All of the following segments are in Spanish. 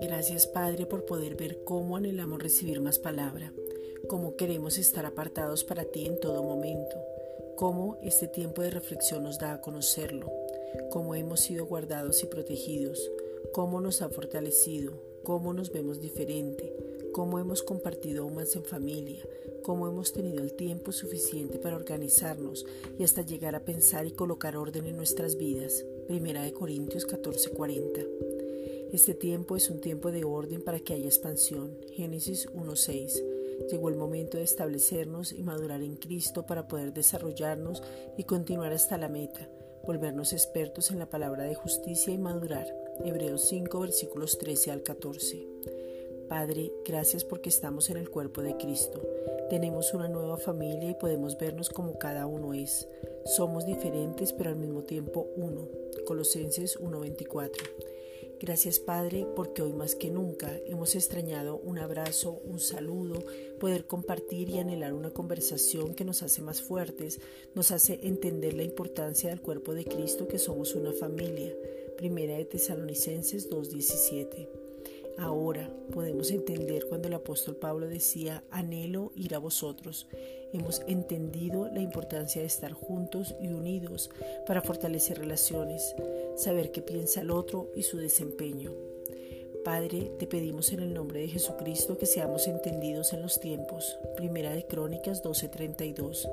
Gracias Padre por poder ver cómo anhelamos recibir más palabra, cómo queremos estar apartados para ti en todo momento, cómo este tiempo de reflexión nos da a conocerlo, cómo hemos sido guardados y protegidos, cómo nos ha fortalecido, cómo nos vemos diferente, cómo hemos compartido más en familia, cómo hemos tenido el tiempo suficiente para organizarnos y hasta llegar a pensar y colocar orden en nuestras vidas. Primera de Corintios 14:40. Este tiempo es un tiempo de orden para que haya expansión. Génesis 1.6. Llegó el momento de establecernos y madurar en Cristo para poder desarrollarnos y continuar hasta la meta, volvernos expertos en la palabra de justicia y madurar. Hebreos 5 versículos 13 al 14. Padre, gracias porque estamos en el cuerpo de Cristo. Tenemos una nueva familia y podemos vernos como cada uno es. Somos diferentes pero al mismo tiempo uno. Colosenses 1.24. Gracias Padre, porque hoy más que nunca hemos extrañado un abrazo, un saludo, poder compartir y anhelar una conversación que nos hace más fuertes, nos hace entender la importancia del cuerpo de Cristo que somos una familia. Primera de Tesalonicenses 2.17. Ahora podemos entender cuando el apóstol Pablo decía, anhelo ir a vosotros. Hemos entendido la importancia de estar juntos y unidos para fortalecer relaciones, saber qué piensa el otro y su desempeño. Padre, te pedimos en el nombre de Jesucristo que seamos entendidos en los tiempos. Primera de Crónicas 12:32.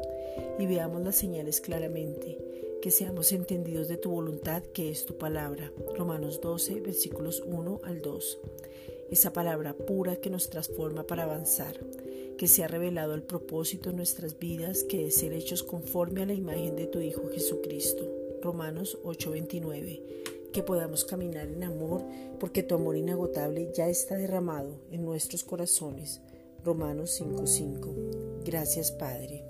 Y veamos las señales claramente que seamos entendidos de tu voluntad que es tu palabra. Romanos 12, versículos 1 al 2. Esa palabra pura que nos transforma para avanzar, que se ha revelado el propósito en nuestras vidas, que es ser hechos conforme a la imagen de tu Hijo Jesucristo. Romanos 8:29. Que podamos caminar en amor, porque tu amor inagotable ya está derramado en nuestros corazones. Romanos 5:5. Gracias Padre.